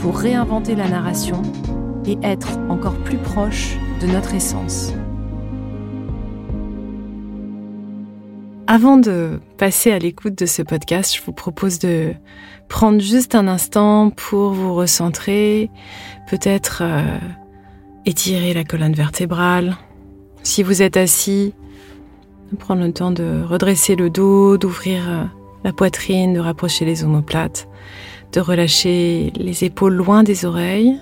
pour réinventer la narration et être encore plus proche de notre essence. Avant de passer à l'écoute de ce podcast, je vous propose de prendre juste un instant pour vous recentrer, peut-être euh, étirer la colonne vertébrale. Si vous êtes assis, prendre le temps de redresser le dos, d'ouvrir euh, la poitrine, de rapprocher les omoplates, de relâcher les épaules loin des oreilles.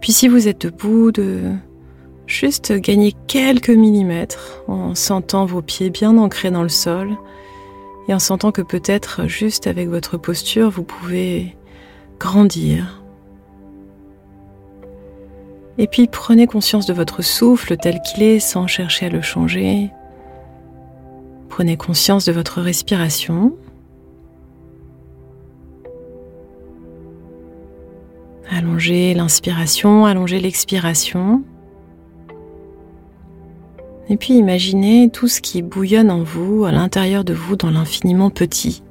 Puis si vous êtes debout, de juste gagner quelques millimètres en sentant vos pieds bien ancrés dans le sol et en sentant que peut-être juste avec votre posture, vous pouvez grandir. Et puis prenez conscience de votre souffle tel qu'il est sans chercher à le changer. Prenez conscience de votre respiration. Allongez l'inspiration, allongez l'expiration. Et puis imaginez tout ce qui bouillonne en vous, à l'intérieur de vous, dans l'infiniment petit.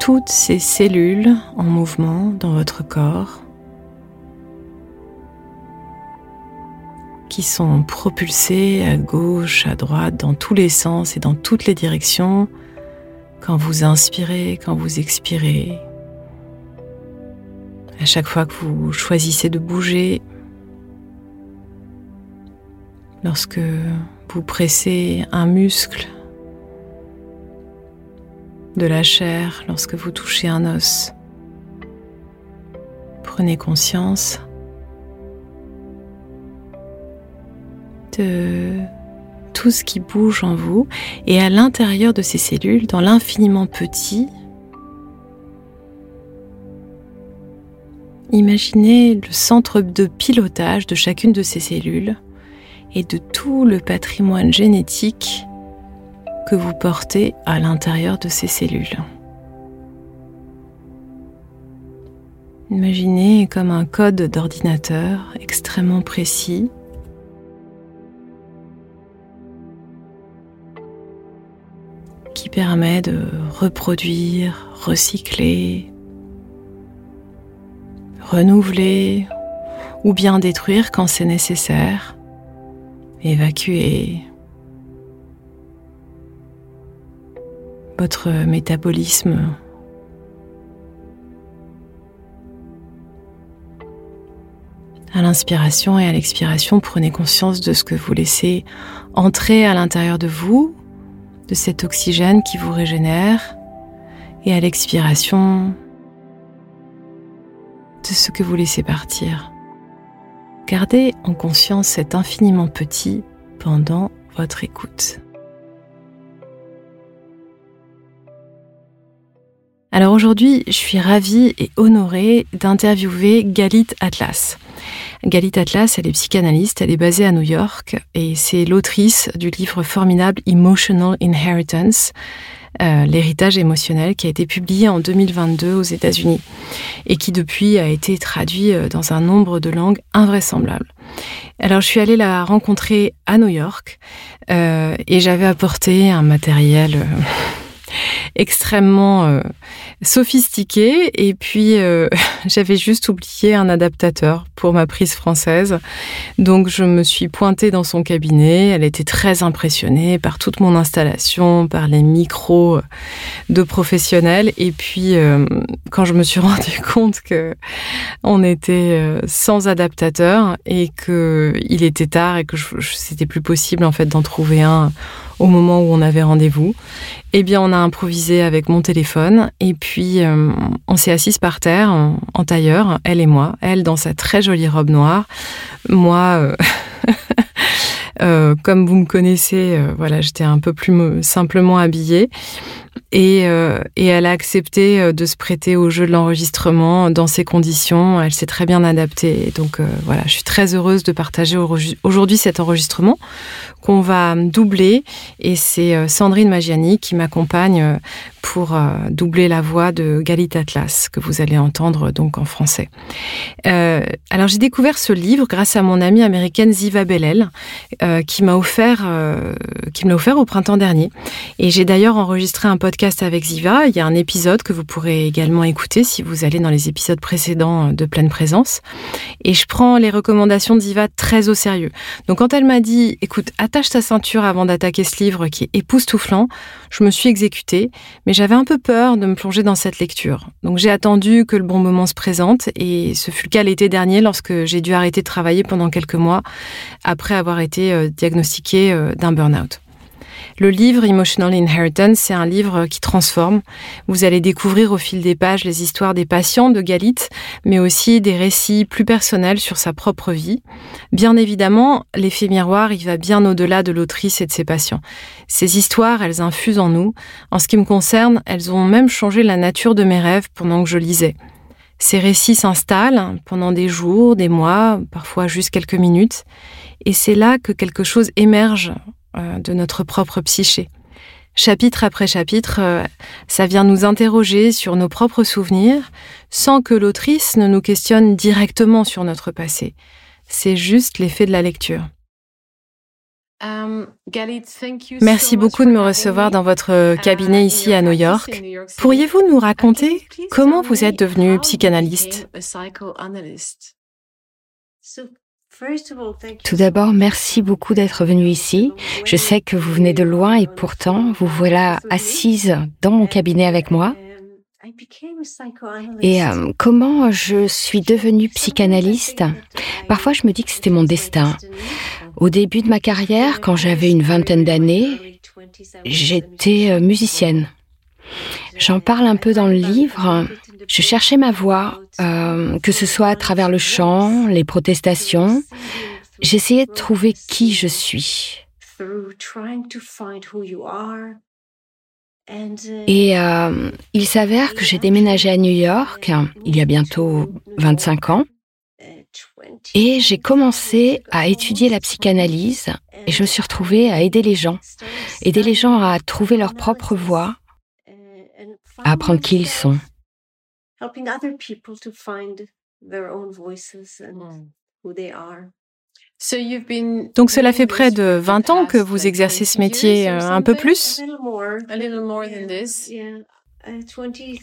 Toutes ces cellules en mouvement dans votre corps qui sont propulsées à gauche, à droite, dans tous les sens et dans toutes les directions quand vous inspirez, quand vous expirez. À chaque fois que vous choisissez de bouger, lorsque vous pressez un muscle de la chair, lorsque vous touchez un os. Prenez conscience de tout ce qui bouge en vous et à l'intérieur de ces cellules, dans l'infiniment petit, imaginez le centre de pilotage de chacune de ces cellules et de tout le patrimoine génétique que vous portez à l'intérieur de ces cellules. Imaginez comme un code d'ordinateur extrêmement précis qui permet de reproduire, recycler, renouveler ou bien détruire quand c'est nécessaire évacuer votre métabolisme. À l'inspiration et à l'expiration, prenez conscience de ce que vous laissez entrer à l'intérieur de vous, de cet oxygène qui vous régénère, et à l'expiration, ce que vous laissez partir. Gardez en conscience cet infiniment petit pendant votre écoute. Alors aujourd'hui, je suis ravie et honorée d'interviewer Galit Atlas. Galit Atlas, elle est psychanalyste, elle est basée à New York et c'est l'autrice du livre formidable Emotional Inheritance. Euh, L'héritage émotionnel, qui a été publié en 2022 aux États-Unis et qui depuis a été traduit euh, dans un nombre de langues invraisemblables. Alors je suis allée la rencontrer à New York euh, et j'avais apporté un matériel extrêmement euh, sophistiqué. Et puis, euh, j'avais juste oublié un adaptateur pour ma prise française. Donc, je me suis pointée dans son cabinet. Elle était très impressionnée par toute mon installation, par les micros de professionnels. Et puis, euh, quand je me suis rendu compte que on était sans adaptateur et que il était tard et que c'était plus possible en fait d'en trouver un au moment où on avait rendez-vous. Eh bien, on a improvisé avec mon téléphone et puis euh, on s'est assise par terre en, tailleur, elle et moi. Elle dans sa très jolie robe noire, moi. Euh, euh, comme vous me connaissez, voilà, j'étais un peu plus simplement habillée. Et, et, elle a accepté de se prêter au jeu de l'enregistrement dans ces conditions. Elle s'est très bien adaptée. Donc voilà, je suis très heureuse de partager aujourd'hui cet enregistrement qu'on va doubler et c'est euh, Sandrine Magiani qui m'accompagne euh, pour euh, doubler la voix de Galit Atlas que vous allez entendre donc en français. alors j'ai découvert ce livre grâce à mon amie américaine Ziva Bellel qui m'a offert qui me l'a offert au printemps dernier et j'ai d'ailleurs enregistré un podcast avec Ziva. Il y a un épisode que vous pourrez également écouter si vous allez dans les épisodes précédents de Pleine Présence et je prends les recommandations de Ziva très au sérieux. Donc quand elle m'a dit écoute attache ta ceinture avant d'attaquer ce livre qui est époustouflant. Je me suis exécutée, mais j'avais un peu peur de me plonger dans cette lecture. Donc j'ai attendu que le bon moment se présente et ce fut le cas l'été dernier lorsque j'ai dû arrêter de travailler pendant quelques mois après avoir été euh, diagnostiquée euh, d'un burn-out. Le livre Emotional Inheritance, c'est un livre qui transforme. Vous allez découvrir au fil des pages les histoires des patients de Galit, mais aussi des récits plus personnels sur sa propre vie. Bien évidemment, l'effet miroir, il va bien au-delà de l'autrice et de ses patients. Ces histoires, elles infusent en nous. En ce qui me concerne, elles ont même changé la nature de mes rêves pendant que je lisais. Ces récits s'installent pendant des jours, des mois, parfois juste quelques minutes, et c'est là que quelque chose émerge de notre propre psyché. Chapitre après chapitre, euh, ça vient nous interroger sur nos propres souvenirs sans que l'autrice ne nous questionne directement sur notre passé. C'est juste l'effet de la lecture. Um, Merci beaucoup de me recevoir dans votre cabinet ici à New York. Pourriez-vous nous raconter comment vous êtes devenu psychanalyste? Tout d'abord, merci beaucoup d'être venu ici. Je sais que vous venez de loin et pourtant, vous voilà assise dans mon cabinet avec moi. Et euh, comment je suis devenue psychanalyste? Parfois, je me dis que c'était mon destin. Au début de ma carrière, quand j'avais une vingtaine d'années, j'étais euh, musicienne. J'en parle un peu dans le livre. Je cherchais ma voix, euh, que ce soit à travers le chant, les protestations. J'essayais de trouver qui je suis. Et euh, il s'avère que j'ai déménagé à New York il y a bientôt 25 ans. Et j'ai commencé à étudier la psychanalyse et je me suis retrouvée à aider les gens, aider les gens à trouver leur propre voix, à apprendre qui ils sont. Donc cela fait près de 20 ans que vous exercez ce métier, euh, un peu plus?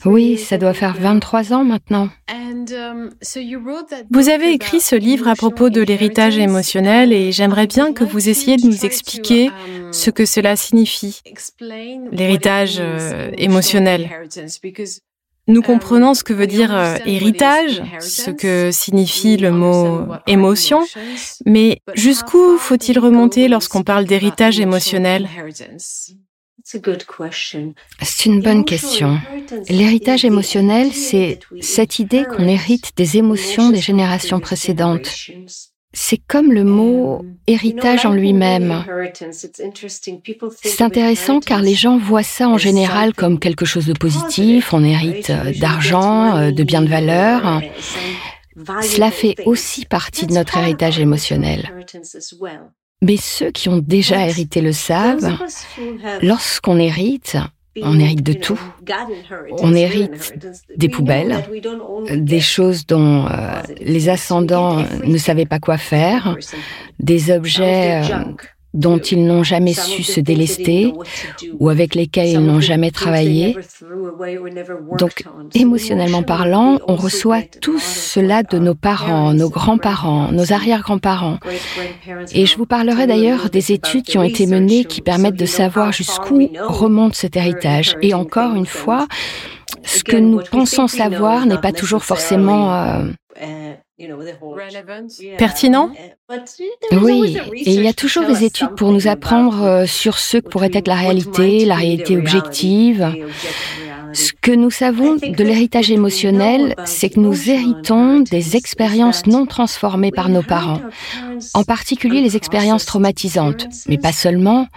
Oui, ça doit faire 23 ans maintenant. Um, vous avez écrit ce livre à propos de l'héritage émotionnel et j'aimerais bien que vous essayiez de nous expliquer um, ce que cela signifie, l'héritage euh, émotionnel. Nous comprenons ce que veut dire euh, héritage, ce que signifie le mot émotion, mais jusqu'où faut-il remonter lorsqu'on parle d'héritage émotionnel c'est une bonne question. L'héritage émotionnel, c'est cette idée qu'on hérite des émotions des générations précédentes. C'est comme le mot héritage en lui-même. C'est intéressant car les gens voient ça en général comme quelque chose de positif, on hérite euh, d'argent, euh, de biens de valeur. Cela fait aussi partie de notre héritage émotionnel. Mais ceux qui ont déjà hérité le savent, lorsqu'on hérite, On hérite de tout. On hérite des poubelles, des choses dont euh, les ascendants ne savaient pas quoi faire, des objets euh, dont ils n'ont jamais su se délester ou avec lesquels ils n'ont jamais travaillé. Donc, émotionnellement parlant, on reçoit tout cela de nos parents, nos grands-parents, nos arrière-grands-parents. Et je vous parlerai d'ailleurs des études qui ont été menées qui permettent de savoir jusqu'où remonte cet héritage. Et encore une fois, ce que nous pensons savoir n'est pas toujours forcément euh, Pertinent? Oui, et il y a toujours des études pour nous apprendre euh, sur ce que pourrait être la réalité, la réalité objective. Ce que nous savons de l'héritage émotionnel, c'est que nous héritons des expériences non transformées par nos parents, en particulier les expériences traumatisantes, mais pas seulement.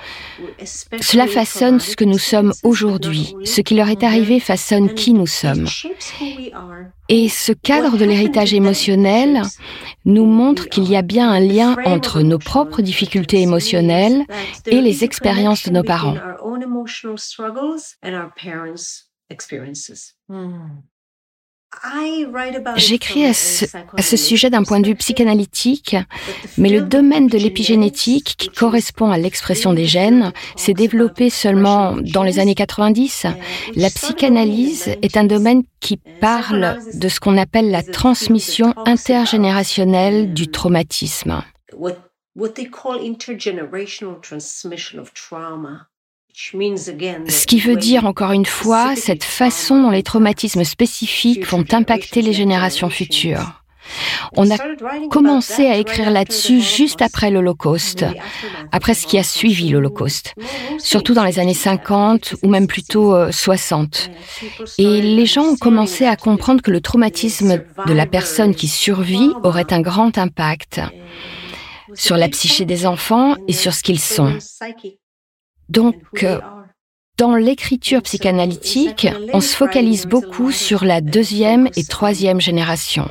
Cela façonne ce que nous sommes aujourd'hui. Ce qui leur est arrivé façonne qui nous sommes. Et ce cadre de l'héritage émotionnel nous montre qu'il y a bien un lien entre nos propres difficultés émotionnelles et les expériences de nos parents. J'écris à ce, sujet d'un point de vue psychanalytique, mais le domaine de l'épigénétique, qui correspond à l'expression des gènes, s'est développé seulement dans les années 90. La psychanalyse est un domaine qui parle de ce qu'on appelle la transmission intergénérationnelle du traumatisme. Ce qui veut dire, encore une fois, cette façon dont les traumatismes spécifiques vont impacter les générations futures. On a commencé à écrire là-dessus juste après l'Holocauste, après ce qui a suivi l'Holocauste, surtout dans les années 50 ou même plutôt 60. Euh, et les gens ont commencé à comprendre que le traumatisme de la personne qui survit aurait un grand impact sur la psyché des enfants et sur ce qu'ils sont. Donc, euh, dans l'écriture psychanalytique, on se focalise beaucoup sur la deuxième et troisième génération.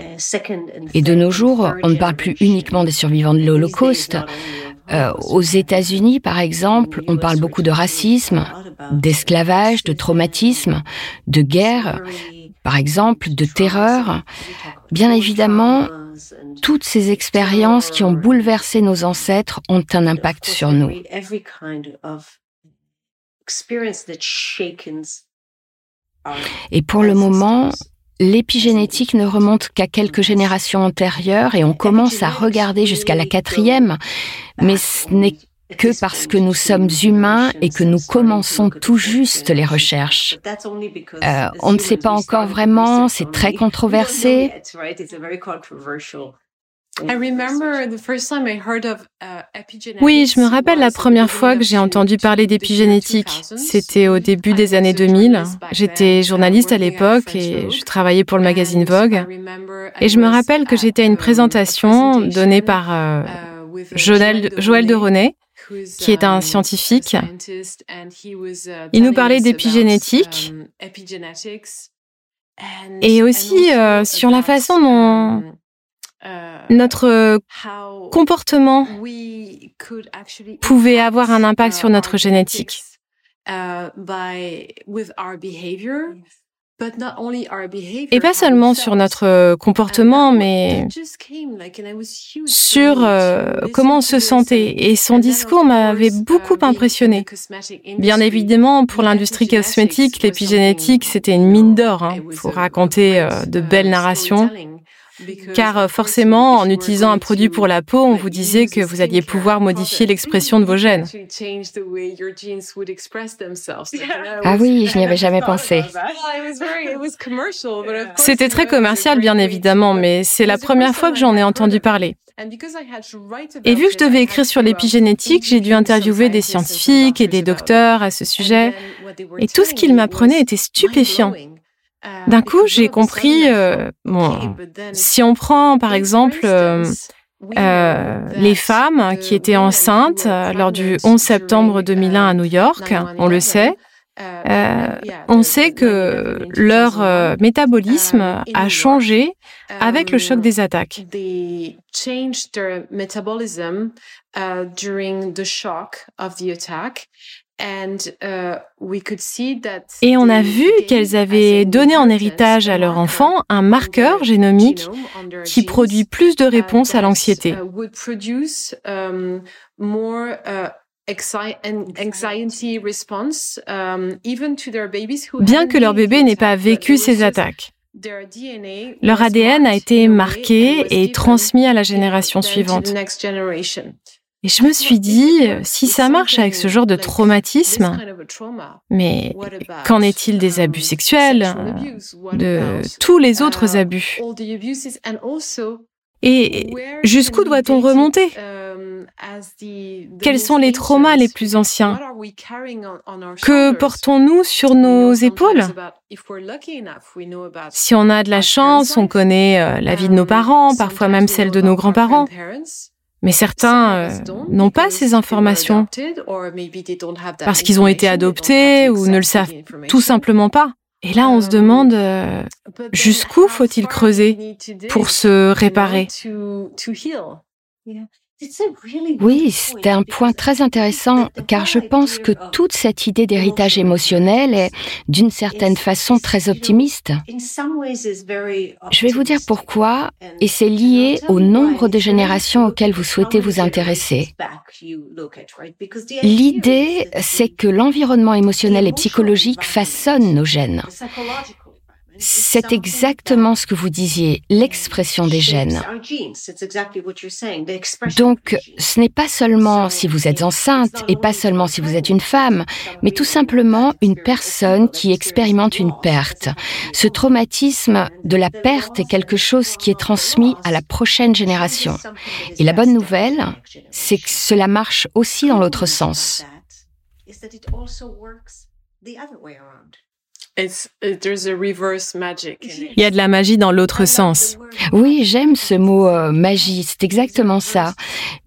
Et de nos jours, on ne parle plus uniquement des survivants de l'Holocauste. Euh, aux États-Unis, par exemple, on parle beaucoup de racisme, d'esclavage, de traumatisme, de guerre, par exemple, de terreur. Bien évidemment, toutes ces expériences qui ont bouleversé nos ancêtres ont un impact sur nous. Et pour le moment, l'épigénétique ne remonte qu'à quelques générations antérieures et on commence à regarder jusqu'à la quatrième, mais ce n'est que parce que nous sommes humains et que nous commençons tout juste les recherches. Euh, on ne sait pas encore vraiment, c'est très controversé. Uh, oui, je me rappelle la première fois que j'ai entendu parler d'épigénétique. C'était au début des années 2000. J'étais journaliste à l'époque et je travaillais pour le magazine Vogue. Et je me rappelle que j'étais à une présentation donnée par euh, uh, Joël, Joël de René, qui est un um, scientifique. Uh, Il nous parlait d'épigénétique um, et aussi euh, sur la façon dont euh, notre euh, comportement pouvait avoir un impact sur notre génétique. Uh, Et pas seulement sur notre euh, comportement, mais sur comment on se sentait. Et son discours m'avait beaucoup um, impressionné. Bien évidemment, pour l'industrie cosmétique, l'épigénétique, c'était une mine d'or hein, pour raconter de belles narrations. Car euh, forcément, en utilisant un produit pour la peau, on vous disait que vous alliez pouvoir modifier l'expression de vos gènes. Ah oui, je n'y avais jamais pensé. C'était très commercial, bien évidemment, mais c'est la première fois que j'en ai entendu parler. Et vu que je devais écrire sur l'épigénétique, j'ai dû interviewer des scientifiques et des docteurs à ce sujet. Et tout ce qu'ils m'apprenaient était stupéfiant. D'un coup, j'ai compris, euh, bon, si on prend par exemple euh, euh, les femmes qui étaient enceintes lors du 11 septembre 2001 à New York, on le sait, on sait que leur métabolisme a changé avec le choc des attaques. Et on a vu qu'elles avaient donné en héritage à leur enfant un marqueur génomique qui produit plus de réponses à l'anxiété. Bien que leur bébé n'ait pas vécu ces attaques. Leur ADN a été marqué et transmis à la génération suivante. Et je me suis dit, si ça marche avec ce genre de traumatisme, mais qu'en est-il des abus sexuels, de tous les autres abus? Et jusqu'où doit-on remonter? Quels sont les traumas les plus anciens? Que portons-nous sur nos épaules? Si on a de la chance, on connaît euh, la vie de nos parents, parfois même celle de nos grands-parents. Mais certains euh, n'ont pas ces informations. parce qu'ils ont été adoptés ou ne le savent tout simplement pas. Et là, on se demande euh, jusqu'où faut-il creuser pour se réparer? Oui, c'est un point très intéressant car je pense que toute cette idée d'héritage émotionnel est d'une certaine façon très optimiste. Je vais vous dire pourquoi et c'est lié au nombre de générations auxquelles vous souhaitez vous intéresser. L'idée, c'est que l'environnement émotionnel et psychologique façonne nos gènes. C'est exactement ce que vous disiez, l'expression des gènes. Donc, ce n'est pas seulement si vous êtes enceinte et pas seulement si vous êtes une femme, mais tout simplement une personne qui expérimente une perte. Ce traumatisme de la perte est quelque chose qui est transmis à la prochaine génération. Et la bonne nouvelle, c'est que cela marche aussi dans l'autre sens. Il y a de la magie dans l'autre sens. Oui, j'aime ce mot euh, magie, c'est exactement ça.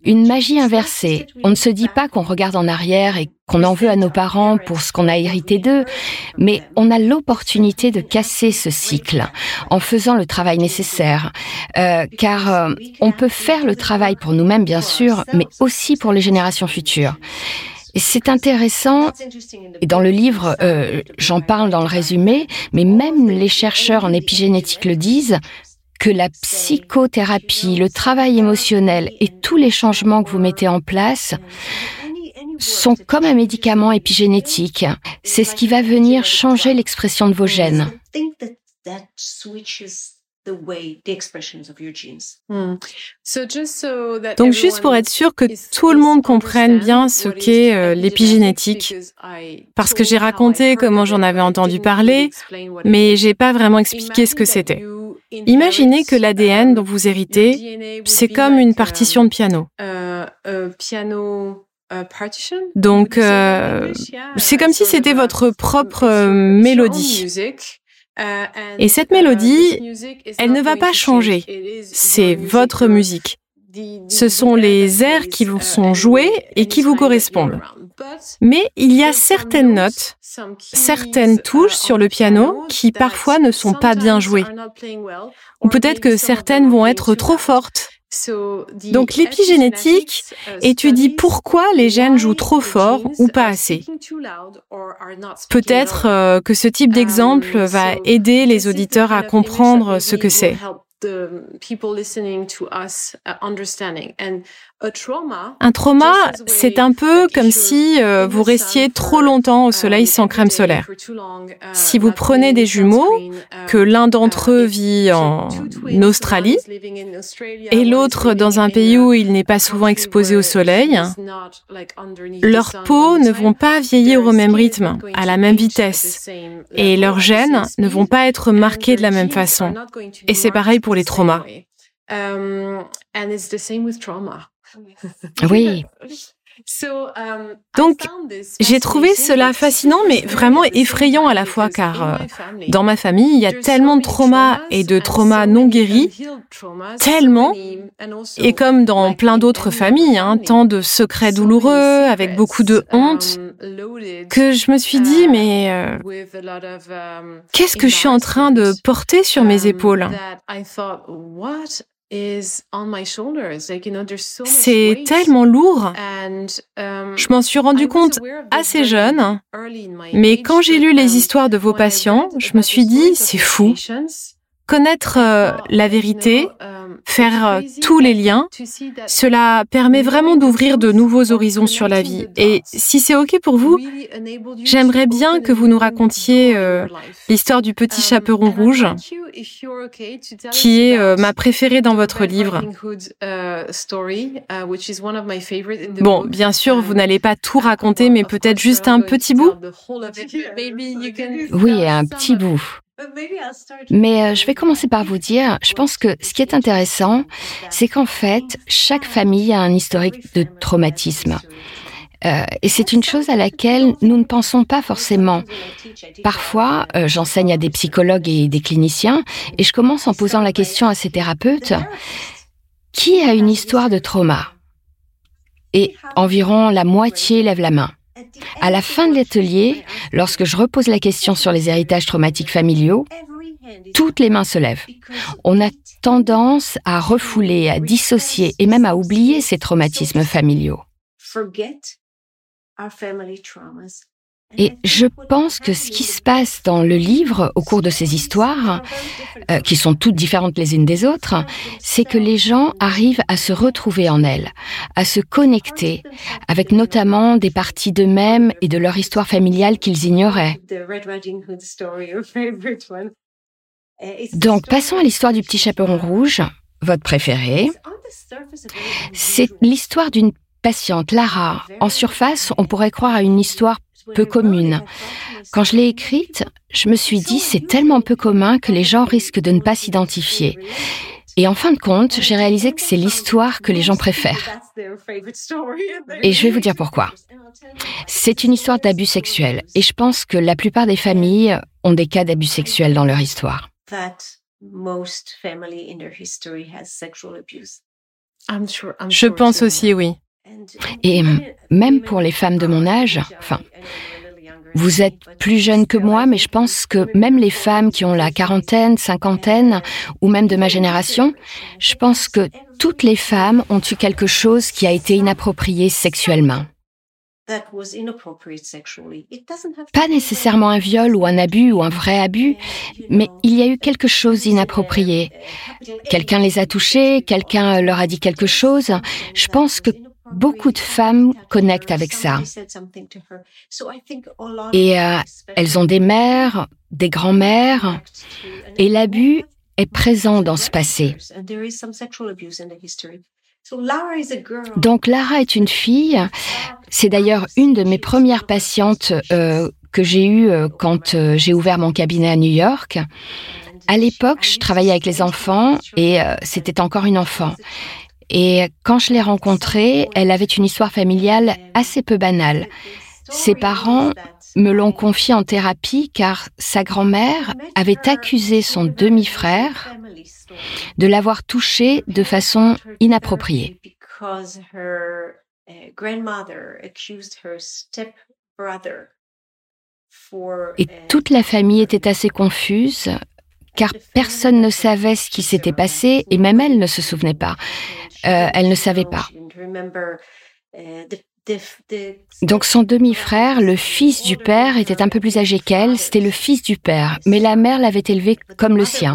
Une magie inversée. On ne se dit pas qu'on regarde en arrière et qu'on en veut à nos parents pour ce qu'on a hérité d'eux, mais on a l'opportunité de casser ce cycle en faisant le travail nécessaire. Euh, car euh, on peut faire le travail pour nous-mêmes, bien sûr, mais aussi pour les générations futures. Et c'est intéressant, et dans le livre, euh, j'en parle dans le résumé, mais même les chercheurs en épigénétique le disent, que la psychothérapie, le travail émotionnel et tous les changements que vous mettez en place sont comme un médicament épigénétique. C'est ce qui va venir changer l'expression de vos gènes. Donc juste pour être sûr que tout le monde comprenne bien ce qu'est euh, l'épigénétique, parce que j'ai raconté comment j'en avais entendu parler, mais j'ai pas vraiment expliqué ce que c'était. Imaginez que l'ADN dont vous héritez, c'est comme une partition de piano. Donc, euh, c'est comme si c'était votre propre mélodie. Et cette mélodie, elle ne va pas changer. C'est votre musique. Ce sont les airs qui vous sont joués et qui vous correspondent. Mais il y a certaines notes, certaines touches sur le piano qui parfois ne sont pas bien jouées. Ou peut-être que certaines vont être trop fortes donc l'épigénétique étudie pourquoi les gènes jouent trop fort ou pas assez. Peut-être euh, que ce type d'exemple va aider les auditeurs à comprendre ce que c'est. Un trauma, c'est un peu comme si euh, vous restiez trop longtemps au soleil sans crème solaire. Si vous prenez des jumeaux, que l'un d'entre eux vit en Australie et l'autre dans un pays où il n'est pas souvent exposé au soleil, leurs peaux ne vont pas vieillir au même rythme, à la même vitesse, et leurs gènes ne vont pas être marqués de la même façon. Et c'est pareil pour les traumas. Oui. Um, Donc, j'ai trouvé cela fascinant, mais vraiment effrayant à la fois, car euh, dans ma famille, il y a tellement de traumas et de traumas non guéris, tellement, et comme dans plein d'autres familles, hein, tant de secrets douloureux, avec beaucoup de honte, um, que je me suis dit, uh, mais euh, um, qu'est-ce que je suis en train de porter sur mes épaules? C'est tellement lourd. Je m'en suis rendu compte assez jeune, mais quand j'ai lu les histoires de vos patients, je me suis dit, c'est fou. Connaître euh, la vérité, faire euh, tous les liens, cela permet vraiment d'ouvrir de nouveaux horizons sur la vie. Et si c'est OK pour vous, j'aimerais bien que vous nous racontiez euh, l'histoire du petit chaperon rouge, qui est euh, ma préférée dans votre livre. Bon, bien sûr, vous n'allez pas tout raconter, mais peut-être juste un petit bout. Oui, un petit bout. Mais euh, je vais commencer par vous dire, je pense que ce qui est intéressant, c'est qu'en fait, chaque famille a un historique de traumatisme. Euh, et c'est une chose à laquelle nous ne pensons pas forcément. Parfois, euh, j'enseigne à des psychologues et des cliniciens, et je commence en posant la question à ces thérapeutes, qui a une histoire de trauma? Et environ la moitié lève la main. À la fin de l'atelier, lorsque je repose la question sur les héritages traumatiques familiaux, toutes les mains se lèvent. On a tendance à refouler, à dissocier et même à oublier ces traumatismes familiaux. Et je pense que ce qui se passe dans le livre au cours de ces histoires, euh, qui sont toutes différentes les unes des autres, c'est que les gens arrivent à se retrouver en elles, à se connecter, avec notamment des parties d'eux-mêmes et de leur histoire familiale qu'ils ignoraient. Donc passons à l'histoire du petit chaperon rouge, votre préféré. C'est l'histoire d'une patiente, Lara. En surface, on pourrait croire à une histoire peu commune. Quand je l'ai écrite, je me suis dit c'est tellement peu commun que les gens risquent de ne pas s'identifier. Et en fin de compte, j'ai réalisé que c'est l'histoire que les gens préfèrent. Et je vais vous dire pourquoi. C'est une histoire d'abus sexuels. Et je pense que la plupart des familles ont des cas d'abus sexuels dans leur histoire. Je pense aussi, oui. Et même pour les femmes de mon âge, enfin, vous êtes plus jeune que moi, mais je pense que même les femmes qui ont la quarantaine, cinquantaine, ou même de ma génération, je pense que toutes les femmes ont eu quelque chose qui a été inapproprié sexuellement. Pas nécessairement un viol ou un abus ou un vrai abus, mais il y a eu quelque chose d'inapproprié. Quelqu'un les a touchés, quelqu'un leur a dit quelque chose. Je pense que Beaucoup de femmes connectent avec ça. Et euh, elles ont des mères, des grands-mères, et l'abus est présent dans ce passé. Donc Lara est une fille. C'est d'ailleurs une de mes premières patientes euh, que j'ai eues euh, quand j'ai ouvert mon cabinet à New York. À l'époque, je travaillais avec les enfants et c'était encore une enfant. Et quand je l'ai rencontrée, elle avait une histoire familiale assez peu banale. Ses parents me l'ont confiée en thérapie car sa grand-mère avait accusé son demi-frère de l'avoir touché de façon inappropriée. Et toute la famille était assez confuse car personne ne savait ce qui s'était passé et même elle ne se souvenait pas. Euh, elle ne savait pas. Donc son demi-frère, le fils du père, était un peu plus âgé qu'elle, c'était le fils du père, mais la mère l'avait élevé comme le sien.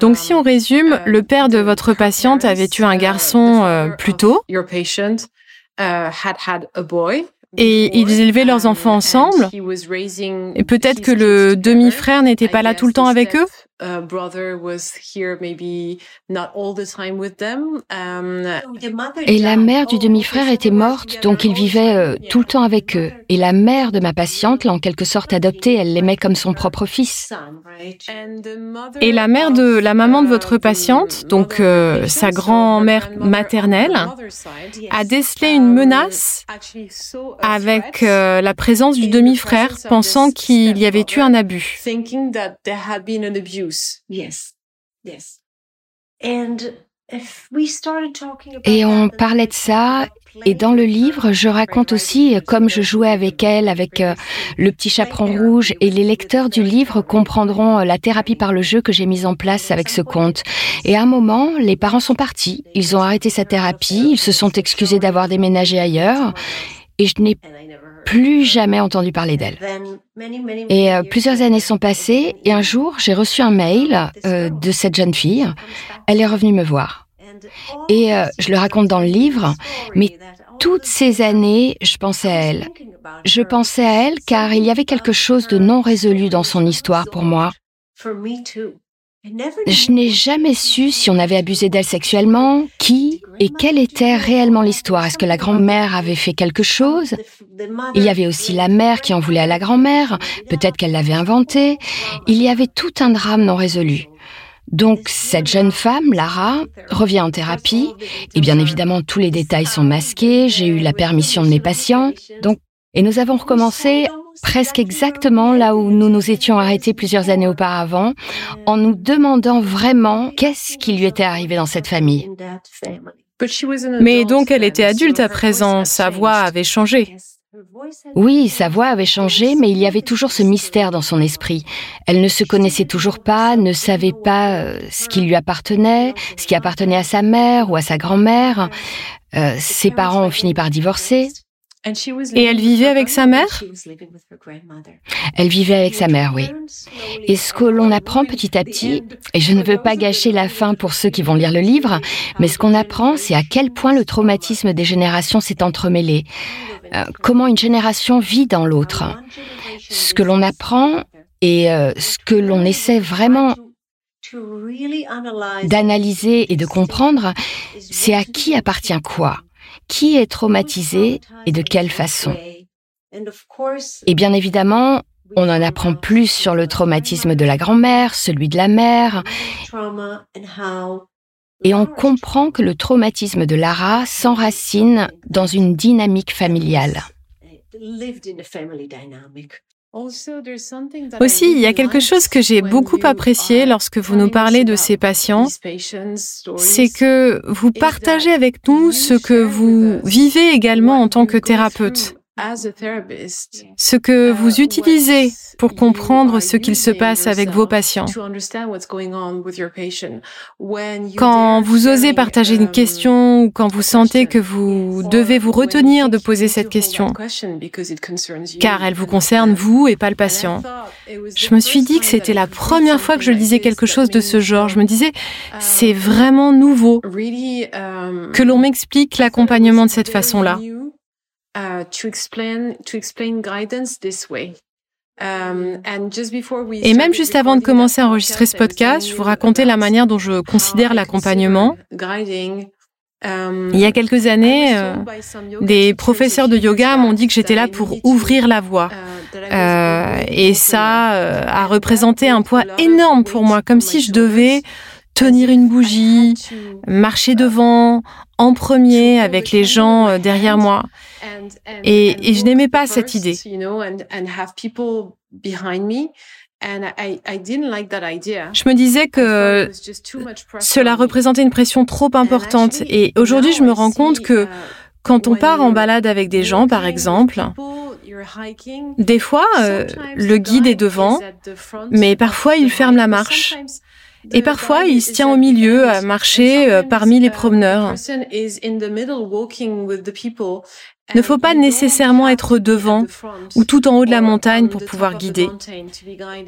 Donc si on résume, le père de votre patiente avait eu un garçon euh, plus tôt et ils élevaient leurs enfants ensemble. Et peut-être que le demi-frère n'était pas là tout le temps avec eux. Um, et la mère du demi-frère était morte, donc il vivait euh, tout le temps avec eux. Et la mère de ma patiente l'a en quelque sorte adopté, elle l'aimait comme son propre fils. Et la mère de la maman de votre patiente, donc euh, sa grand-mère maternelle, a décelé une menace avec euh, la présence du demi-frère, pensant qu'il y avait eu un abus. Et on parlait de ça. Et dans le livre, je raconte aussi comme je jouais avec elle, avec euh, le petit chaperon rouge. Et les lecteurs du livre comprendront euh, la thérapie par le jeu que j'ai mise en place avec ce conte. Et à un moment, les parents sont partis. Ils ont arrêté sa thérapie. Ils se sont excusés d'avoir déménagé ailleurs. Et je n'ai plus jamais entendu parler d'elle. Et euh, plusieurs années sont passées et un jour, j'ai reçu un mail euh, de cette jeune fille. Elle est revenue me voir. Et euh, je le raconte dans le livre, mais toutes ces années, je pensais à elle. Je pensais à elle car il y avait quelque chose de non résolu dans son histoire pour moi. Je n'ai jamais su si on avait abusé d'elle sexuellement, qui et quelle était réellement l'histoire. Est-ce que la grand-mère avait fait quelque chose? Il y avait aussi la mère qui en voulait à la grand-mère, peut-être qu'elle l'avait inventé. Il y avait tout un drame non résolu. Donc cette jeune femme, Lara, revient en thérapie et bien évidemment tous les détails sont masqués, j'ai eu la permission de mes patients. Donc et nous avons recommencé presque exactement là où nous nous étions arrêtés plusieurs années auparavant, en nous demandant vraiment qu'est-ce qui lui était arrivé dans cette famille. Mais donc elle était adulte à présent, sa voix avait changé. Oui, sa voix avait changé, mais il y avait toujours ce mystère dans son esprit. Elle ne se connaissait toujours pas, ne savait pas euh, ce qui lui appartenait, ce qui appartenait à sa mère ou à sa grand-mère. Euh, ses parents ont fini par divorcer. Et elle vivait avec sa mère Elle vivait avec sa mère, oui. Et ce que l'on apprend petit à petit, et je ne veux pas gâcher la fin pour ceux qui vont lire le livre, mais ce qu'on apprend, c'est à quel point le traumatisme des générations s'est entremêlé, euh, comment une génération vit dans l'autre. Ce que l'on apprend et euh, ce que l'on essaie vraiment d'analyser et de comprendre, c'est à qui appartient quoi qui est traumatisé et de quelle façon. Et bien évidemment, on en apprend plus sur le traumatisme de la grand-mère, celui de la mère, et on comprend que le traumatisme de Lara s'enracine dans une dynamique familiale. Aussi, il y a quelque chose que j'ai beaucoup apprécié lorsque vous nous parlez de ces patients, c'est que vous partagez avec nous ce que vous vivez également en tant que thérapeute ce que vous utilisez pour comprendre ce qu'il se passe avec vos patients. Quand vous osez partager une question ou quand vous sentez que vous devez vous retenir de poser cette question, car elle vous concerne vous et pas le patient. Je me suis dit que c'était la première fois que je lisais quelque chose de ce genre. Je me disais, c'est vraiment nouveau que l'on m'explique l'accompagnement de cette façon-là. Uh, to explain to explain guidance this way. Um, Et même juste avant de commencer à enregistrer ce podcast, je vous racontais la manière dont je considère l'accompagnement. Um, Il y a quelques années, euh, des professeurs de yoga m'ont dit que j'étais là pour ouvrir la voie. Uh, euh, et ça euh, a représenté un poids énorme pour moi, comme si je devais tenir une bougie, marcher devant, en premier avec les gens derrière moi. Et, je n'aimais pas cette idée. Je me disais que cela représentait une pression trop importante. Et aujourd'hui, je me rends compte que uh, quand on part en balade avec des gens, par exemple, des fois, euh, le guide est devant, mais parfois il ferme la marche. Et parfois, il se tient au milieu à marcher euh, parmi les promeneurs. Ne faut pas nécessairement être devant ou tout en haut de la montagne pour pouvoir guider.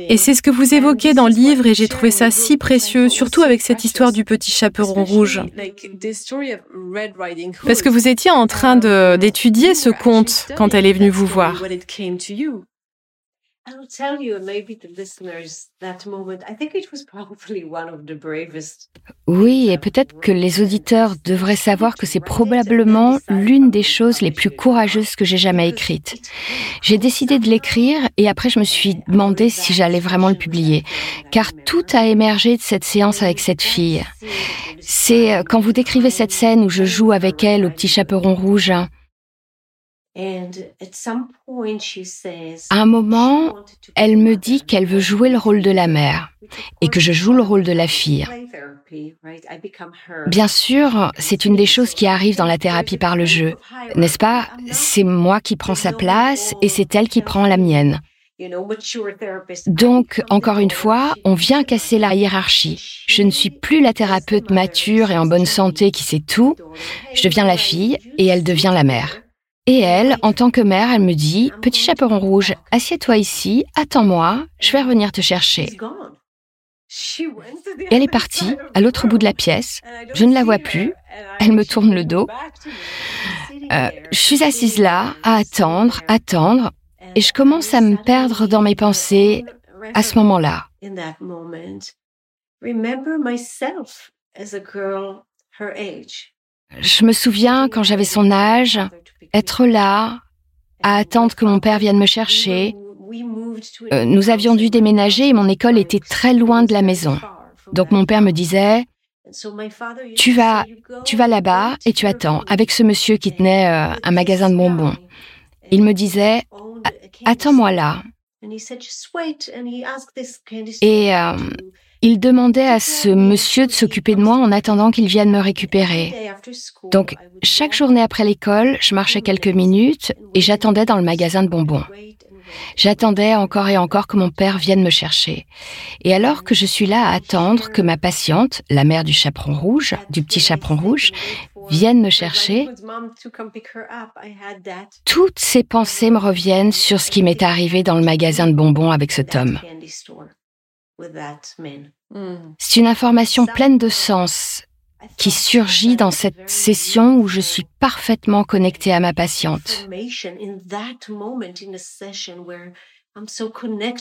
Et c'est ce que vous évoquez dans le livre et j'ai trouvé ça si précieux, surtout avec cette histoire du petit chaperon rouge. Parce que vous étiez en train d'étudier ce conte quand elle est venue vous voir. Oui, et peut-être que les auditeurs devraient savoir que c'est probablement l'une des choses les plus courageuses que j'ai jamais écrites. J'ai décidé de l'écrire et après je me suis demandé si j'allais vraiment le publier, car tout a émergé de cette séance avec cette fille. C'est euh, quand vous décrivez cette scène où je joue avec elle au petit chaperon rouge. À un moment, elle me dit qu'elle veut jouer le rôle de la mère et que je joue le rôle de la fille. Bien sûr, c'est une des choses qui arrive dans la thérapie par le jeu. N'est-ce pas? C'est moi qui prends sa place et c'est elle qui prend la mienne. Donc, encore une fois, on vient casser la hiérarchie. Je ne suis plus la thérapeute mature et en bonne santé qui sait tout. Je deviens la fille et elle devient la mère. Et elle, en tant que mère, elle me dit, Petit chaperon rouge, assieds-toi ici, attends-moi, je vais revenir te chercher. Et elle est partie, à l'autre bout de la pièce. Je ne la vois plus. Elle me tourne le dos. Euh, je suis assise là, à attendre, attendre, et je commence à me perdre dans mes pensées à ce moment-là. Je me souviens quand j'avais son âge, être là, à attendre que mon père vienne me chercher. Euh, nous avions dû déménager et mon école était très loin de la maison. Donc mon père me disait, tu vas, tu vas là-bas et tu attends avec ce monsieur qui tenait euh, un magasin de bonbons. Il me disait, attends-moi là. Et euh, il demandait à ce monsieur de s'occuper de moi en attendant qu'il vienne me récupérer. Donc, chaque journée après l'école, je marchais quelques minutes et j'attendais dans le magasin de bonbons. J'attendais encore et encore que mon père vienne me chercher. Et alors que je suis là à attendre que ma patiente, la mère du chaperon rouge, du petit chaperon rouge, viennent me chercher, toutes ces pensées me reviennent sur ce qui m'est arrivé dans le magasin de bonbons avec ce Tom. C'est une information pleine de sens qui surgit dans cette session où je suis parfaitement connectée à ma patiente.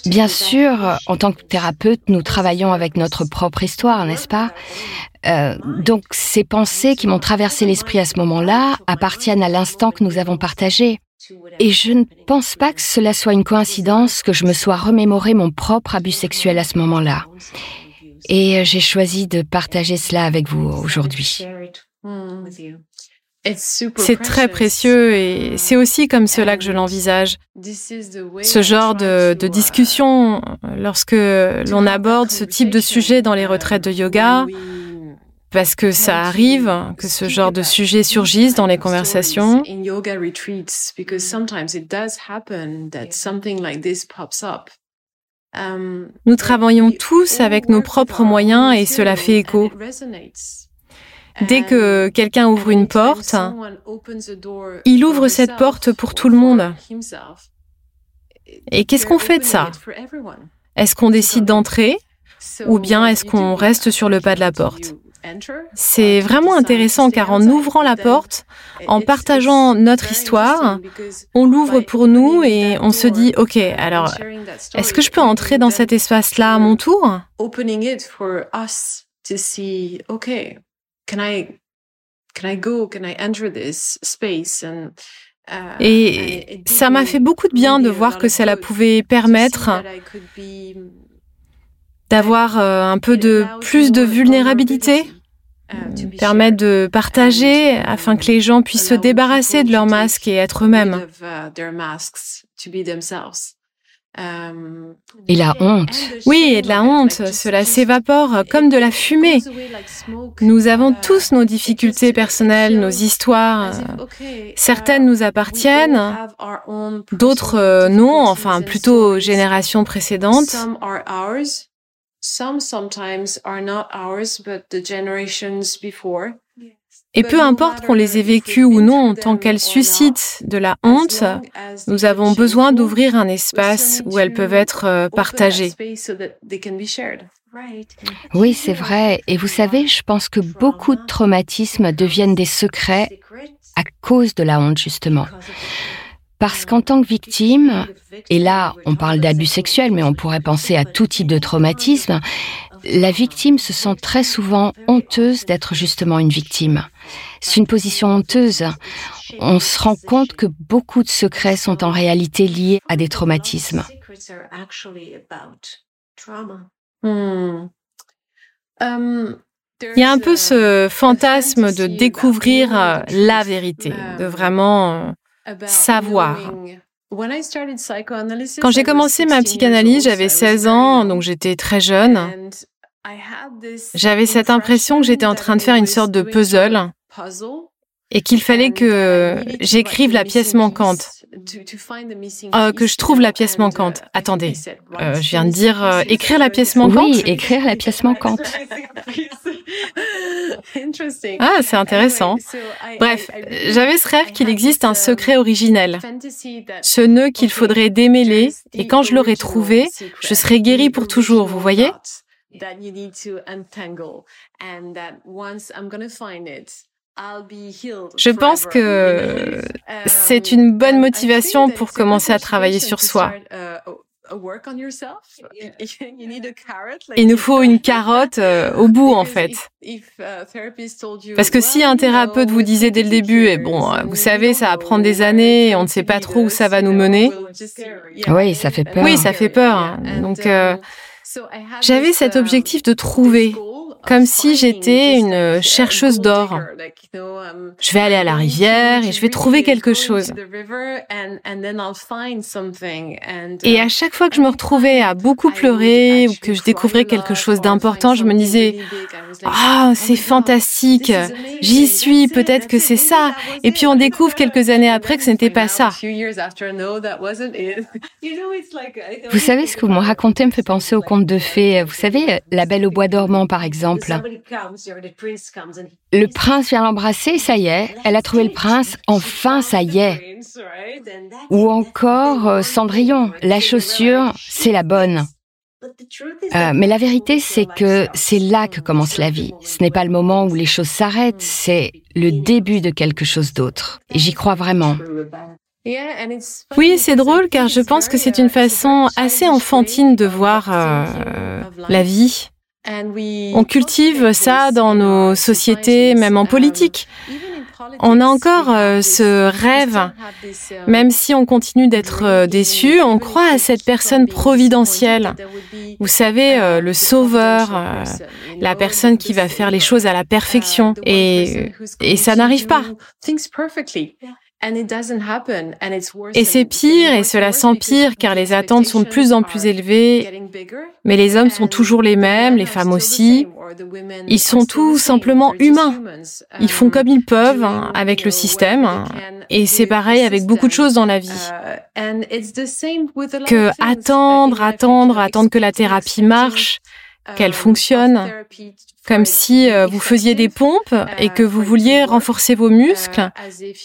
Bien sûr, en tant que thérapeute, nous travaillons avec notre propre histoire, n'est-ce pas? Euh, Donc, ces pensées qui m'ont traversé l'esprit à ce moment-là appartiennent à l'instant que nous avons partagé. Et je ne pense pas que cela soit une coïncidence que je me sois remémoré mon propre abus sexuel à ce moment-là. Et j'ai choisi de partager cela avec vous aujourd'hui. C'est très précieux et c'est aussi comme cela que je l'envisage. Ce genre de, discussion, lorsque l'on aborde ce type de sujet dans les retraites de yoga, parce que ça arrive que ce genre de sujet surgisse dans les conversations. Nous travaillons tous avec nos propres moyens et cela fait écho. Dès que quelqu'un ouvre une porte, il ouvre cette porte pour tout le monde. Et qu'est-ce qu'on fait de ça? Est-ce qu'on décide d'entrer ou bien est-ce qu'on reste sur le pas de la porte? C'est vraiment intéressant car en ouvrant la porte, en partageant notre histoire, on l'ouvre pour nous et on se dit, OK, alors, est-ce que je peux entrer dans cet espace-là à mon tour et ça m'a fait beaucoup de bien de voir que cela pouvait permettre d'avoir euh, un peu de plus de vulnérabilité, permettre de partager afin que les gens puissent se débarrasser de leurs masques et être eux-mêmes. Et la honte. Oui, et de la honte, cela s'évapore comme de la fumée. Nous avons tous nos difficultés personnelles, nos histoires. Certaines nous appartiennent, d'autres non, enfin plutôt aux générations précédentes. Et peu importe qu'on les ait vécues ou non, tant qu'elles suscitent de la honte, nous avons besoin d'ouvrir un espace où elles peuvent être euh, partagées. Oui, c'est vrai. Et vous savez, je pense que beaucoup de traumatismes deviennent des secrets à cause de la honte, justement. Parce qu'en tant que victime, et là on parle d'abus sexuels, mais on pourrait penser à tout type de traumatisme, la victime se sent très souvent honteuse d'être justement une victime. C'est une position honteuse. On se rend compte que beaucoup de secrets sont en réalité liés à des traumatismes. Hmm. Il y a un peu ce fantasme de découvrir la vérité, de vraiment savoir. Quand j'ai commencé ma psychanalyse, j'avais 16 ans, donc j'étais très jeune. J'avais cette impression que j'étais en train de faire une sorte de puzzle et qu'il fallait que j'écrive la pièce manquante, euh, que je trouve la pièce manquante. Attendez, euh, je viens de dire euh, écrire la pièce manquante. Oui, écrire la pièce manquante. Ah, c'est intéressant. Bref, j'avais ce rêve qu'il existe un secret originel, ce nœud qu'il faudrait démêler, et quand je l'aurai trouvé, je serai guéri pour toujours, vous voyez? Je pense que c'est une bonne motivation pour commencer à travailler sur soi. Il nous faut une carotte euh, au bout, en fait. Parce que si un thérapeute vous disait dès le début, et eh bon, vous savez, ça va prendre des années, et on ne sait pas trop où ça va nous mener. Oui, ça fait peur. Oui, ça fait peur. Donc, euh, j'avais cet objectif de trouver comme si j'étais une chercheuse d'or. Je vais aller à la rivière et je vais trouver quelque chose. Et à chaque fois que je me retrouvais à beaucoup pleurer ou que je découvrais quelque chose d'important, je me disais, ah, c'est fantastique, j'y suis, peut-être que c'est ça. Et puis on découvre quelques années après que ce n'était pas ça. Vous savez, ce que vous me racontez me fait penser au conte de fées. Vous savez, La Belle au bois dormant, par exemple. Le prince vient l'embrasser, ça y est, elle a trouvé le prince, enfin ça y est. Ou encore euh, Cendrillon, la chaussure, c'est la bonne. Euh, mais la vérité, c'est que c'est là que commence la vie. Ce n'est pas le moment où les choses s'arrêtent, c'est le début de quelque chose d'autre. Et j'y crois vraiment. Oui, c'est drôle car je pense que c'est une façon assez enfantine de voir euh, la vie. On cultive ça dans nos sociétés, même en politique. On a encore euh, ce rêve, même si on continue d'être euh, déçu, on croit à cette personne providentielle. Vous savez, euh, le sauveur, la personne qui va faire les choses à la perfection. Et, et ça n'arrive pas. Et c'est pire et cela s'empire car les attentes sont de plus en plus élevées, mais les hommes sont toujours les mêmes, les femmes aussi. Ils sont tout simplement humains. Ils font comme ils peuvent hein, avec le système et c'est pareil avec beaucoup de choses dans la vie. Que attendre, attendre, attendre que la thérapie marche, qu'elle fonctionne, comme si euh, vous faisiez des pompes et que vous vouliez renforcer vos muscles.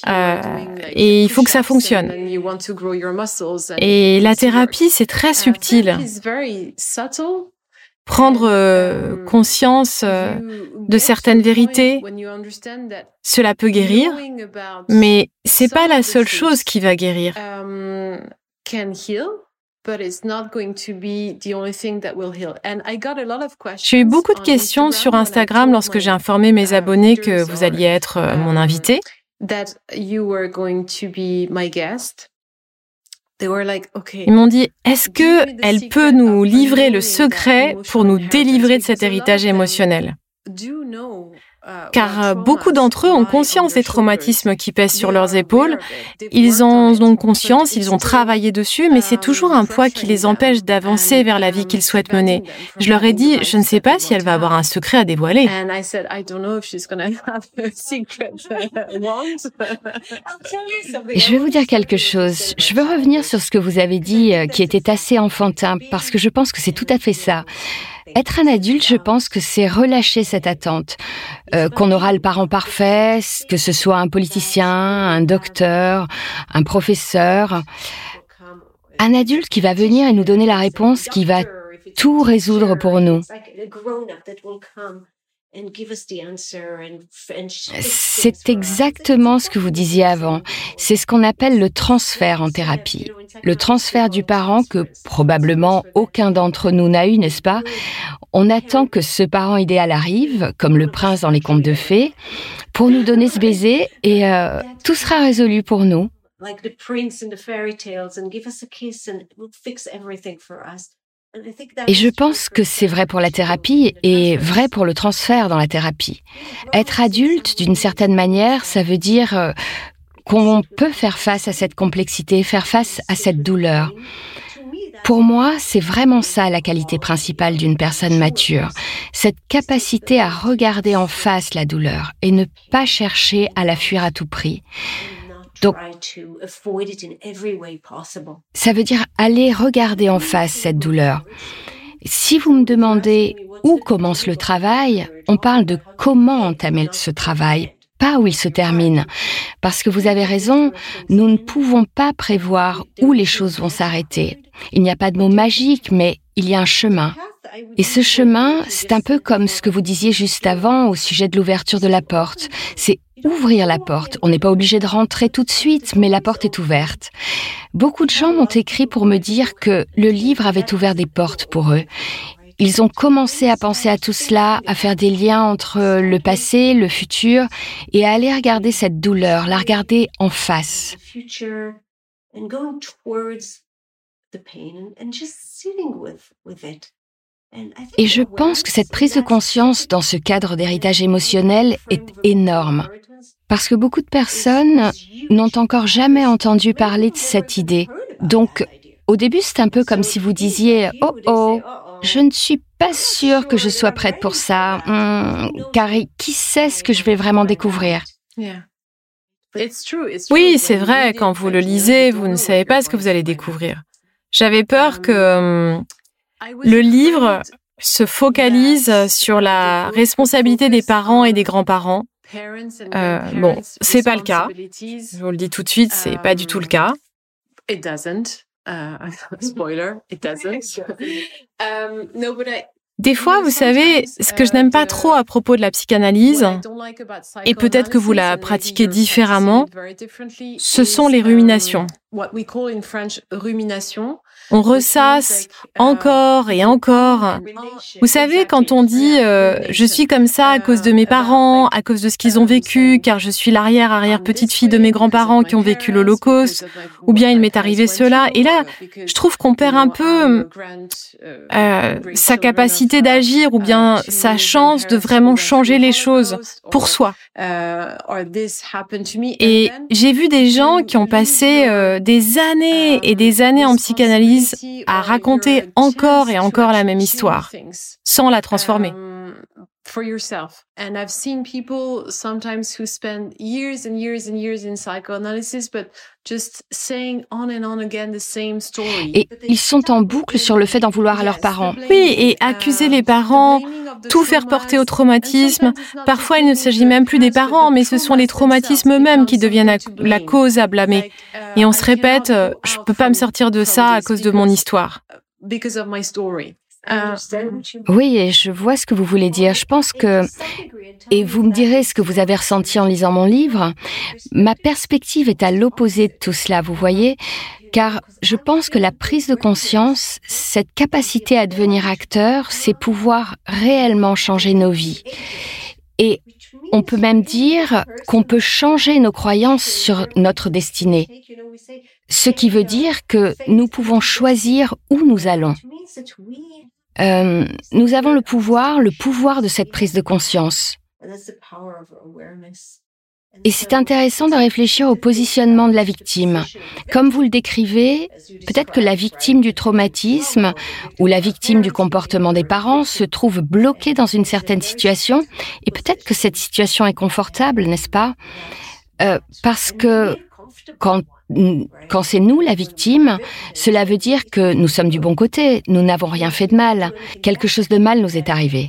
Euh, et il faut que ça fonctionne. Et la thérapie, c'est très subtil. Prendre euh, conscience de certaines vérités, cela peut guérir, mais c'est pas la seule chose qui va guérir. J'ai eu beaucoup de questions sur Instagram lorsque j'ai informé mes uh, abonnés que vous alliez être mon um, invité. Ils m'ont dit, est-ce que elle peut nous livrer le secret pour nous délivrer de cet héritage émotionnel? Car euh, beaucoup d'entre eux ont conscience des traumatismes qui pèsent sur leurs épaules. Ils en ont conscience, ils ont travaillé dessus, mais c'est toujours un poids qui les empêche d'avancer vers la vie qu'ils souhaitent mener. Je leur ai dit, je ne sais pas si elle va avoir un secret à dévoiler. Je vais vous dire quelque chose. Je veux revenir sur ce que vous avez dit, euh, qui était assez enfantin, parce que je pense que c'est tout à fait ça. Être un adulte, je pense que c'est relâcher cette attente, euh, qu'on aura le parent parfait, que ce soit un politicien, un docteur, un professeur. Un adulte qui va venir et nous donner la réponse qui va tout résoudre pour nous. C'est exactement ce que vous disiez avant. C'est ce qu'on appelle le transfert en thérapie. Le transfert du parent que probablement aucun d'entre nous n'a eu, n'est-ce pas? On attend que ce parent idéal arrive, comme le prince dans les contes de fées, pour nous donner ce baiser et euh, tout sera résolu pour nous. Et je pense que c'est vrai pour la thérapie et vrai pour le transfert dans la thérapie. Être adulte, d'une certaine manière, ça veut dire euh, qu'on peut faire face à cette complexité, faire face à cette douleur. Pour moi, c'est vraiment ça la qualité principale d'une personne mature. Cette capacité à regarder en face la douleur et ne pas chercher à la fuir à tout prix. Donc, ça veut dire aller regarder en face cette douleur. Si vous me demandez où commence le travail, on parle de comment entamer ce travail, pas où il se termine. Parce que vous avez raison, nous ne pouvons pas prévoir où les choses vont s'arrêter. Il n'y a pas de mot magique, mais il y a un chemin. Et ce chemin, c'est un peu comme ce que vous disiez juste avant au sujet de l'ouverture de la porte. C'est ouvrir la porte. On n'est pas obligé de rentrer tout de suite, mais la porte est ouverte. Beaucoup de gens m'ont écrit pour me dire que le livre avait ouvert des portes pour eux. Ils ont commencé à penser à tout cela, à faire des liens entre le passé, le futur, et à aller regarder cette douleur, la regarder en face. Et je pense que cette prise de conscience dans ce cadre d'héritage émotionnel est énorme, parce que beaucoup de personnes n'ont encore jamais entendu parler de cette idée. Donc, au début, c'est un peu comme si vous disiez ⁇ Oh oh, je ne suis pas sûre que je sois prête pour ça, hmm, car qui sait ce que je vais vraiment découvrir ?⁇ Oui, c'est vrai, quand vous le lisez, vous ne savez pas ce que vous allez découvrir. J'avais peur que hmm, le livre se focalise sur la responsabilité des parents et des grands-parents. Euh, bon, c'est pas le cas. Je vous le dis tout de suite, c'est pas du tout le cas. it doesn't. Um, des fois, vous savez, ce que je n'aime pas trop à propos de la psychanalyse, et peut-être que vous la pratiquez différemment, ce sont les ruminations. On ressasse encore et encore. Vous savez, quand on dit euh, je suis comme ça à cause de mes parents, à cause de ce qu'ils ont vécu, car je suis l'arrière-arrière-petite-fille de mes grands-parents qui ont vécu l'Holocauste, ou bien il m'est arrivé cela, et là, je trouve qu'on perd un peu euh, sa capacité d'agir, ou bien sa chance de vraiment changer les choses pour soi. Et j'ai vu des gens qui ont passé euh, des années et des années en psychanalyse à raconter encore et encore la même histoire, sans la transformer. For yourself. And I've seen people sometimes who spend years and years and years in psychoanalysis, but just saying on and on again the same story. Et ils sont en boucle sur le fait d'en vouloir à leurs parents. Oui, et accuser les parents, tout faire porter au traumatisme. Parfois, il ne s'agit même plus des parents, mais ce sont les traumatismes eux-mêmes qui deviennent la cause à blâmer. Et on se répète, je peux pas me sortir de ça à cause de mon histoire. Because of my story. Euh, oui, et je vois ce que vous voulez dire. Je pense que, et vous me direz ce que vous avez ressenti en lisant mon livre, ma perspective est à l'opposé de tout cela, vous voyez, car je pense que la prise de conscience, cette capacité à devenir acteur, c'est pouvoir réellement changer nos vies. Et on peut même dire qu'on peut changer nos croyances sur notre destinée. Ce qui veut dire que nous pouvons choisir où nous allons. Euh, nous avons le pouvoir, le pouvoir de cette prise de conscience. Et c'est intéressant de réfléchir au positionnement de la victime. Comme vous le décrivez, peut-être que la victime du traumatisme ou la victime du comportement des parents se trouve bloquée dans une certaine situation, et peut-être que cette situation est confortable, n'est-ce pas? Euh, Parce que quand quand c'est nous la victime, cela veut dire que nous sommes du bon côté, nous n'avons rien fait de mal, quelque chose de mal nous est arrivé.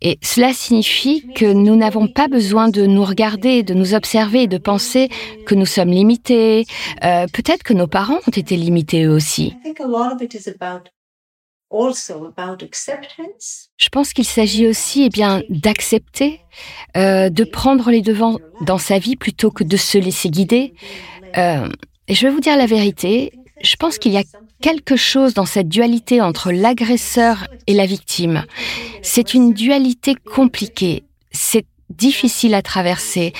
Et cela signifie que nous n'avons pas besoin de nous regarder, de nous observer de penser que nous sommes limités. Euh, peut-être que nos parents ont été limités eux aussi. Je pense qu'il s'agit aussi eh bien, d'accepter, euh, de prendre les devants dans sa vie plutôt que de se laisser guider, euh, je vais vous dire la vérité, je pense qu'il y a quelque chose dans cette dualité entre l'agresseur et la victime. C'est une dualité compliquée, c'est difficile à traverser.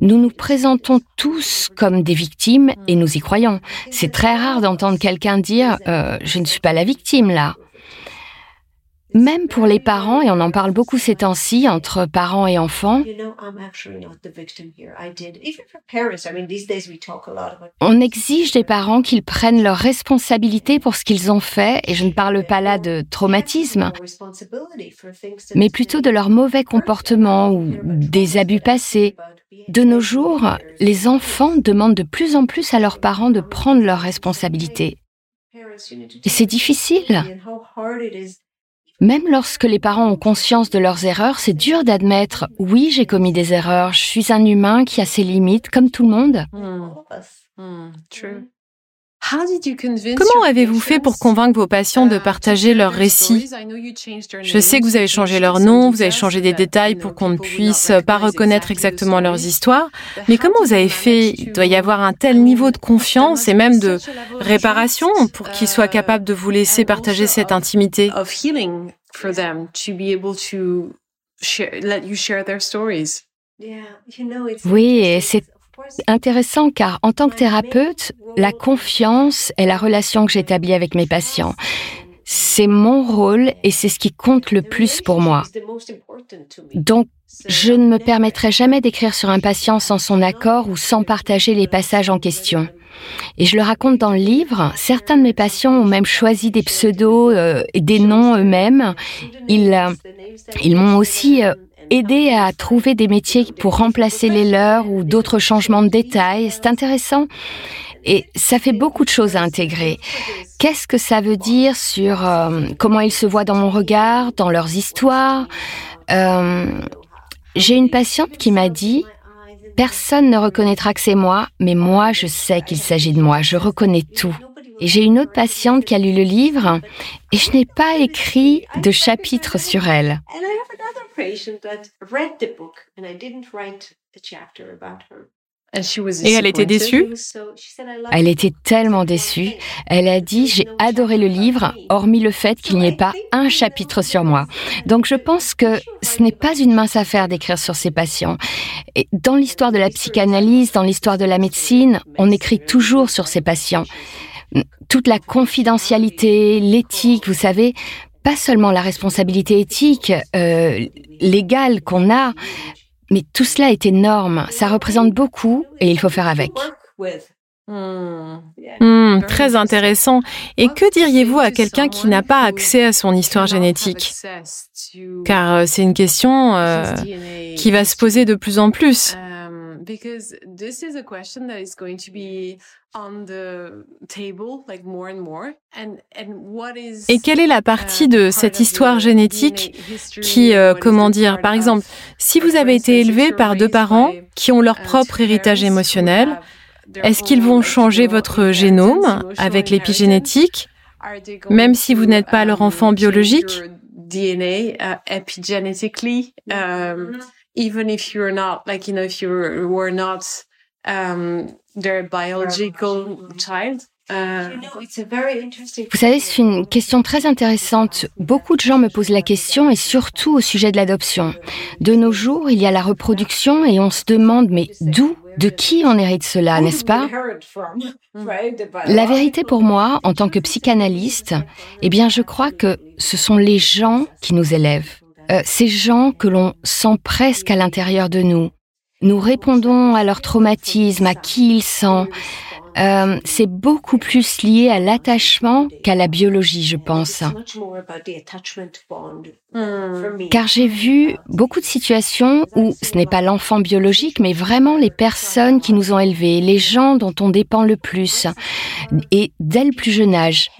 Nous nous présentons tous comme des victimes et nous y croyons. C'est très rare d'entendre quelqu'un dire euh, Je ne suis pas la victime là ⁇ même pour les parents, et on en parle beaucoup ces temps-ci entre parents et enfants, on exige des parents qu'ils prennent leurs responsabilités pour ce qu'ils ont fait, et je ne parle pas là de traumatisme, mais plutôt de leur mauvais comportement ou des abus passés. De nos jours, les enfants demandent de plus en plus à leurs parents de prendre leurs responsabilités. Et c'est difficile. Même lorsque les parents ont conscience de leurs erreurs, c'est dur d'admettre oui, j'ai commis des erreurs, je suis un humain qui a ses limites, comme tout le monde. Hmm. Comment avez-vous fait pour convaincre vos patients de partager leurs récits? Je sais que vous avez changé leur nom, vous avez changé des détails pour qu'on ne puisse pas reconnaître exactement leurs histoires, mais comment vous avez fait? Il doit y avoir un tel niveau de confiance et même de réparation pour qu'ils soient capables de vous laisser partager cette intimité? Oui, c'est intéressant car en tant que thérapeute, la confiance est la relation que j'établis avec mes patients. C'est mon rôle et c'est ce qui compte le plus pour moi. Donc, je ne me permettrai jamais d'écrire sur un patient sans son accord ou sans partager les passages en question. Et je le raconte dans le livre, certains de mes patients ont même choisi des pseudos euh, et des noms eux-mêmes. Ils, euh, m'ont aussi euh, aider à trouver des métiers pour remplacer les leurs ou d'autres changements de détails. C'est intéressant. Et ça fait beaucoup de choses à intégrer. Qu'est-ce que ça veut dire sur euh, comment ils se voient dans mon regard, dans leurs histoires? Euh, J'ai une patiente qui m'a dit, personne ne reconnaîtra que c'est moi, mais moi je sais qu'il s'agit de moi, je reconnais tout. Et j'ai une autre patiente qui a lu le livre et je n'ai pas écrit de chapitre sur elle. Et elle était déçue? Elle était tellement déçue. Elle a dit, j'ai adoré le livre, hormis le fait qu'il n'y ait pas un chapitre sur moi. Donc je pense que ce n'est pas une mince affaire d'écrire sur ses patients. Et dans l'histoire de la psychanalyse, dans l'histoire de la médecine, on écrit toujours sur ses patients toute la confidentialité, l'éthique, vous savez, pas seulement la responsabilité éthique, euh, légale qu'on a, mais tout cela est énorme. Ça représente beaucoup et il faut faire avec. Hmm, très intéressant. Et que diriez-vous à quelqu'un qui n'a pas accès à son histoire génétique? Car euh, c'est une question euh, qui va se poser de plus en plus. Et quelle est la partie uh, de cette histoire génétique qui, euh, comment dire, par exemple, si vous avez été élevé par deux parents qui ont leur propre héritage émotionnel, est-ce qu'ils vont changer votre génome avec l'épigénétique, même si vous n'êtes pas leur enfant biologique? Even if you're not like you know if you were not um, their biological child. Vous savez, c'est une question très intéressante. Beaucoup de gens me posent la question et surtout au sujet de l'adoption. De nos jours, il y a la reproduction et on se demande mais d'où, de qui on hérite cela, n'est-ce pas? La vérité pour moi, en tant que psychanalyste, eh bien je crois que ce sont les gens qui nous élèvent. Euh, ces gens que l'on sent presque à l'intérieur de nous. Nous répondons à leur traumatisme, à qui ils sont, euh, c'est beaucoup plus lié à l'attachement qu'à la biologie, je pense. Car j'ai vu beaucoup de situations où ce n'est pas l'enfant biologique, mais vraiment les personnes qui nous ont élevés, les gens dont on dépend le plus, et dès le plus jeune âge.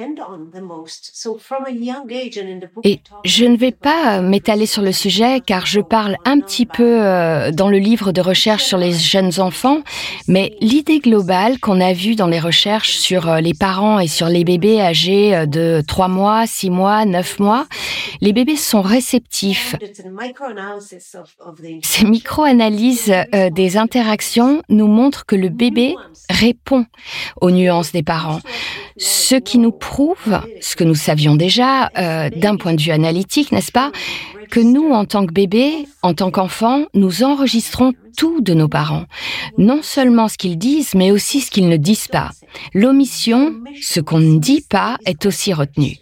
Et je ne vais pas m'étaler sur le sujet, car je parle un petit peu euh, dans le livre de recherche sur les jeunes enfants, mais l'idée globale qu'on a vue dans les recherches sur euh, les parents et sur les bébés âgés euh, de 3 mois, 6 mois, 9 mois, les bébés sont réceptifs. Ces micro-analyses euh, des interactions nous montrent que le bébé répond aux nuances des parents, ce qui nous prouve, ce que nous savions déjà d'un point de vue analytique, n'est-ce pas, que nous, en tant que bébé, en tant qu'enfant, nous enregistrons tout de nos parents. Non seulement ce qu'ils disent, mais aussi ce qu'ils ne disent pas. L'omission, ce qu'on ne dit pas, est aussi retenu.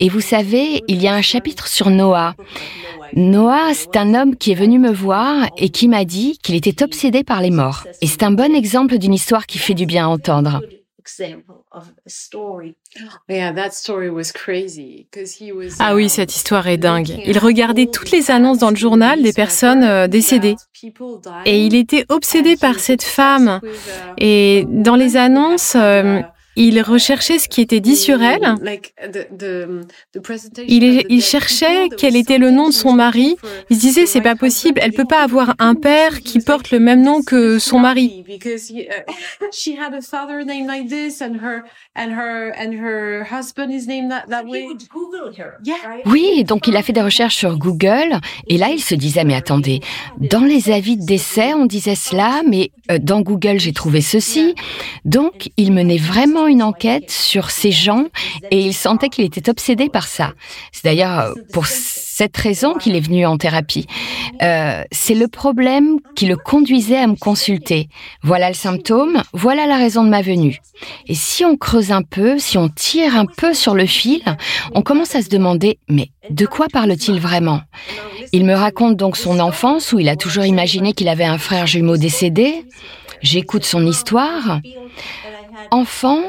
Et vous savez, il y a un chapitre sur Noah. Noah, c'est un homme qui est venu me voir et qui m'a dit qu'il était obsédé par les morts. Et c'est un bon exemple d'une histoire qui fait du bien à entendre. Ah oui, cette histoire est dingue. Il regardait toutes les annonces dans le journal des personnes euh, décédées. Et il était obsédé par cette femme. Et dans les annonces, euh, il recherchait ce qui était dit sur elle. Il, il cherchait quel était le nom de son mari. Il se disait c'est pas possible, elle peut pas avoir un père qui porte le même nom que son mari. Oui, donc il a fait des recherches sur Google et là il se disait mais attendez, dans les avis de décès on disait cela, mais euh, dans Google j'ai trouvé ceci. Donc il menait vraiment une enquête sur ces gens et il sentait qu'il était obsédé par ça. C'est d'ailleurs euh, pour cette raison qu'il est venu en thérapie. Euh, c'est le problème qui le conduisait à me consulter. Voilà le symptôme, voilà la raison de ma venue. Et si on creuse un peu, si on tire un peu sur le fil, on commence à se demander, mais de quoi parle-t-il vraiment? Il me raconte donc son enfance où il a toujours imaginé qu'il avait un frère jumeau décédé. J'écoute son histoire. Enfant,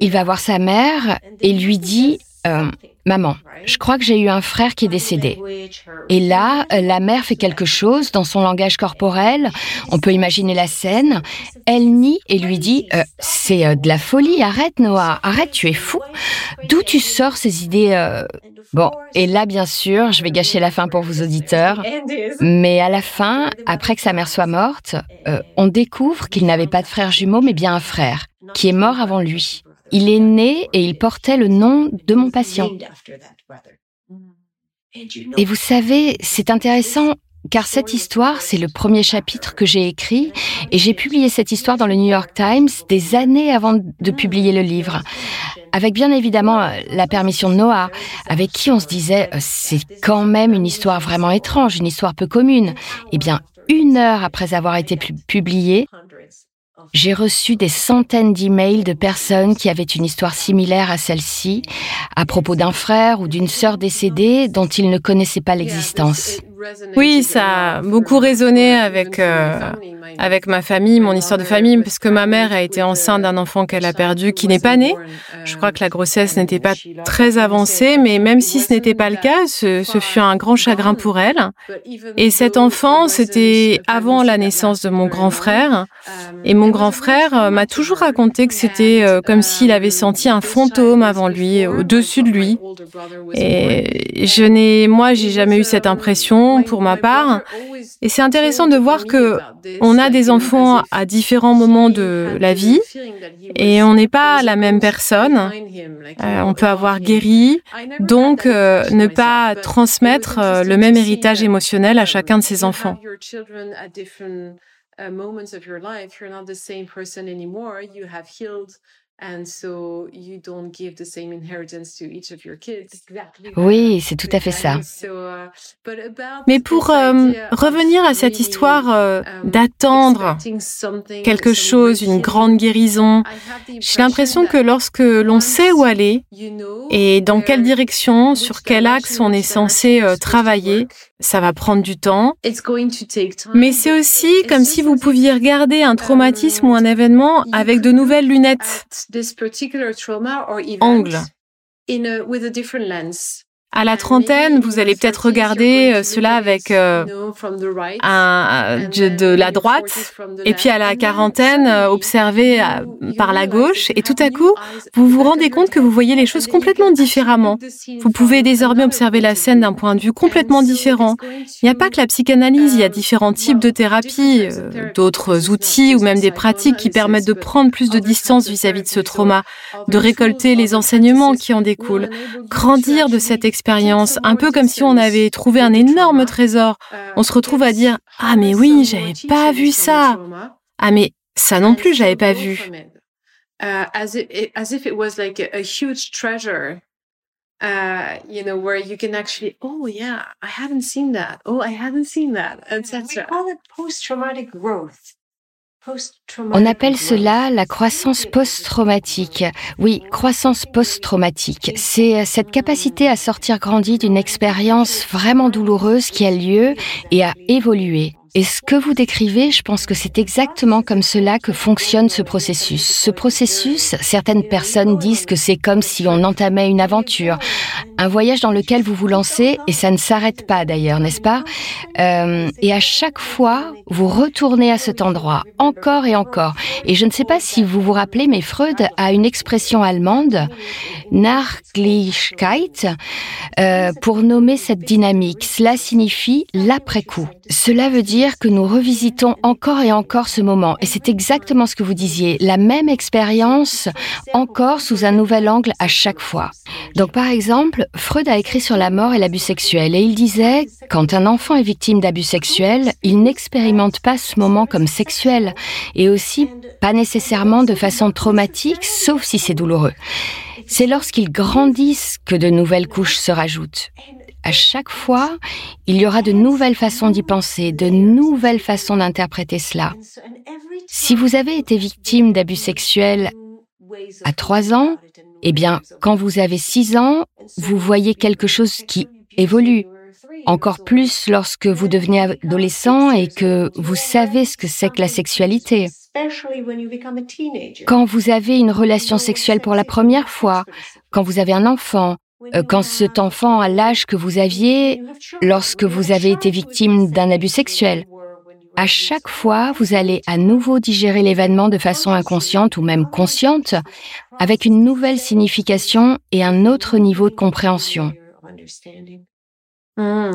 il va voir sa mère et lui dit euh, Maman, je crois que j'ai eu un frère qui est décédé. Et là, euh, la mère fait quelque chose dans son langage corporel. On peut imaginer la scène. Elle nie et lui dit euh, C'est de la folie, arrête Noah, arrête, tu es fou. D'où tu sors ces idées Bon, et là, bien sûr, je vais gâcher la fin pour vos auditeurs. Mais à la fin, après que sa mère soit morte, on découvre qu'il n'avait pas de frère jumeau, mais bien un frère, qui est mort avant lui. Il est né et il portait le nom de mon patient. Et vous savez, c'est intéressant car cette histoire, c'est le premier chapitre que j'ai écrit et j'ai publié cette histoire dans le New York Times des années avant de publier le livre. Avec bien évidemment la permission de Noah, avec qui on se disait c'est quand même une histoire vraiment étrange, une histoire peu commune. Eh bien, une heure après avoir été publiée, j'ai reçu des centaines d'emails de personnes qui avaient une histoire similaire à celle-ci, à propos d'un frère ou d'une sœur décédée dont ils ne connaissaient pas l'existence. Oui, ça a beaucoup résonné avec, euh, avec ma famille, mon histoire de famille, parce que ma mère a été enceinte d'un enfant qu'elle a perdu, qui n'est pas né. Je crois que la grossesse n'était pas très avancée, mais même si ce n'était pas le cas, ce, ce, fut un grand chagrin pour elle. Et cet enfant, c'était avant la naissance de mon grand frère. Et mon grand frère euh, m'a toujours raconté que c'était euh, comme s'il avait senti un fantôme avant lui, au-dessus de lui. Et je n'ai, moi, j'ai jamais eu cette impression pour ma part. Et c'est intéressant de voir que on a des enfants à différents moments de la vie et on n'est pas la même personne. Euh, on peut avoir guéri, donc euh, ne pas transmettre euh, le même héritage émotionnel à chacun de ses enfants. Oui, c'est tout à fait ça. Uh, Mais pour euh, revenir à cette histoire euh, um, d'attendre quelque chose, une grande guérison, j'ai l'impression que lorsque l'on sait où aller et dans quelle direction, sur quel axe on est censé euh, travailler, ça va prendre du temps. Mais c'est aussi comme si vous pouviez regarder un traumatisme ou un événement avec de nouvelles lunettes. Angle. À la trentaine, vous allez peut-être regarder euh, cela avec euh, un, de, la droite, et puis à la quarantaine, euh, observer par la gauche, et tout à coup, vous vous rendez compte que vous voyez les choses complètement différemment. Vous pouvez désormais observer la scène d'un point de vue complètement différent. Il n'y a pas que la psychanalyse, il y a différents types de thérapies, d'autres outils ou même des pratiques qui permettent de prendre plus de distance vis-à-vis -vis de ce trauma, de récolter les enseignements qui en découlent, grandir de cette expérience expérience, un peu comme si on avait trouvé un énorme trésor. On se retrouve à dire Ah, mais oui, j'avais pas vu ça. Ah, mais ça non plus, j'avais pas vu. as, if, as if it was like a, a huge treasure, uh, you know, where you can actually, oh yeah, I haven't seen that. Oh, I haven't seen that, etc. We call it post-traumatic growth. On appelle cela la croissance post-traumatique. Oui, croissance post-traumatique. C'est cette capacité à sortir grandi d'une expérience vraiment douloureuse qui a lieu et à évoluer. Et ce que vous décrivez, je pense que c'est exactement comme cela que fonctionne ce processus. Ce processus, certaines personnes disent que c'est comme si on entamait une aventure, un voyage dans lequel vous vous lancez, et ça ne s'arrête pas d'ailleurs, n'est-ce pas? Euh, Et à chaque fois, vous retournez à cet endroit, encore et encore. Et je ne sais pas si vous vous rappelez, mais Freud a une expression allemande, Nachlichkeit, euh, pour nommer cette dynamique. Cela signifie l'après-coup. Cela veut dire que nous revisitons encore et encore ce moment. Et c'est exactement ce que vous disiez, la même expérience, encore sous un nouvel angle à chaque fois. Donc par exemple, Freud a écrit sur la mort et l'abus sexuel et il disait, quand un enfant est victime d'abus sexuels, il n'expérimente pas ce moment comme sexuel et aussi pas nécessairement de façon traumatique, sauf si c'est douloureux. C'est lorsqu'ils grandissent que de nouvelles couches se rajoutent à chaque fois, il y aura de nouvelles façons d'y penser, de nouvelles façons d'interpréter cela. Si vous avez été victime d'abus sexuels à 3 ans, eh bien, quand vous avez 6 ans, vous voyez quelque chose qui évolue. Encore plus lorsque vous devenez adolescent et que vous savez ce que c'est que la sexualité. Quand vous avez une relation sexuelle pour la première fois, quand vous avez un enfant, euh, quand cet enfant a l'âge que vous aviez lorsque vous avez été victime d'un abus sexuel. À chaque fois, vous allez à nouveau digérer l'événement de façon inconsciente ou même consciente, avec une nouvelle signification et un autre niveau de compréhension. Hmm,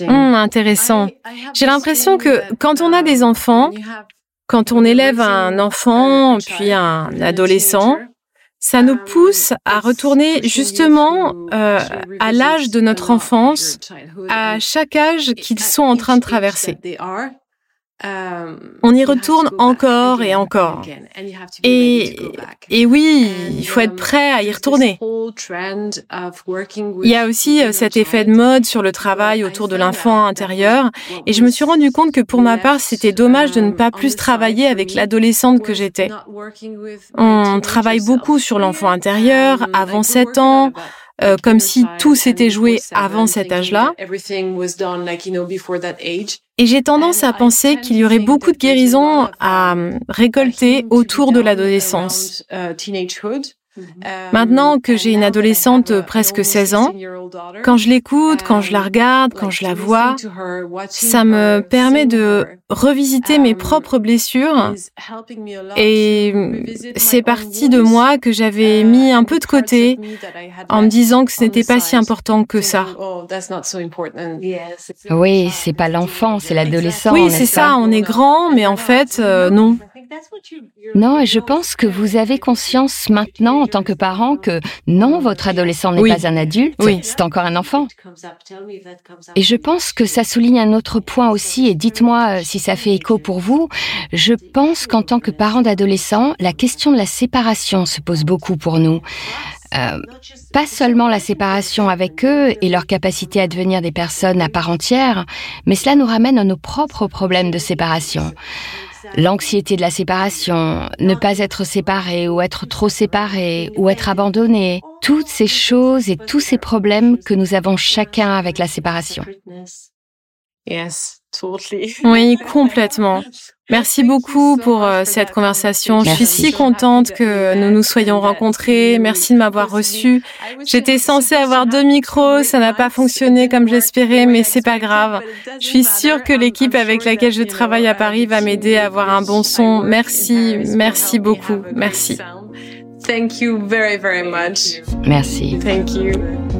hmm, intéressant. J'ai l'impression que quand on a des enfants, quand on élève un enfant, puis un adolescent, ça nous pousse à retourner justement euh, à l'âge de notre enfance, à chaque âge qu'ils sont en train de traverser. Euh, on y retourne encore et encore. Et, et oui, il faut être prêt à y retourner. Il y a aussi euh, cet effet de mode sur le travail autour de l'enfant intérieur. Et je me suis rendu compte que pour ma part, c'était dommage de ne pas plus travailler avec l'adolescente que j'étais. On travaille beaucoup sur l'enfant intérieur avant 7 ans. Euh, comme si tout s'était joué avant cet âge-là. Et j'ai tendance à penser qu'il y aurait beaucoup de guérisons à récolter autour de l'adolescence. Euh, Maintenant que j'ai une adolescente de presque 16 ans, quand je l'écoute, quand je la regarde, quand je la vois, ça me permet de revisiter mes propres blessures et c'est parti de moi que j'avais mis un peu de côté en me disant que ce n'était pas si important que ça. Oui, c'est pas l'enfant, c'est l'adolescent. Oui, c'est ça, on est grand, mais en fait, euh, non. Non, et je pense que vous avez conscience maintenant en tant que parent que non, votre adolescent n'est pas un adulte, c'est encore un enfant. Et je pense que ça souligne un autre point aussi, et dites-moi euh, si ça fait écho pour vous. Je pense qu'en tant que parent d'adolescent, la question de la séparation se pose beaucoup pour nous. Euh, pas seulement la séparation avec eux et leur capacité à devenir des personnes à part entière, mais cela nous ramène à nos propres problèmes de séparation l'anxiété de la séparation, ne pas être séparé ou être trop séparé ou être abandonné, toutes ces choses et tous ces problèmes que nous avons chacun avec la séparation. Oui, complètement. Merci beaucoup pour euh, cette conversation. Je suis si contente que nous nous soyons rencontrés. Merci de m'avoir reçu. J'étais censée avoir deux micros, ça n'a pas fonctionné comme j'espérais, mais c'est pas grave. Je suis sûre que l'équipe avec laquelle je travaille à Paris va m'aider à avoir un bon son. Merci, merci beaucoup. Merci. Thank you very very much. Merci. Thank you.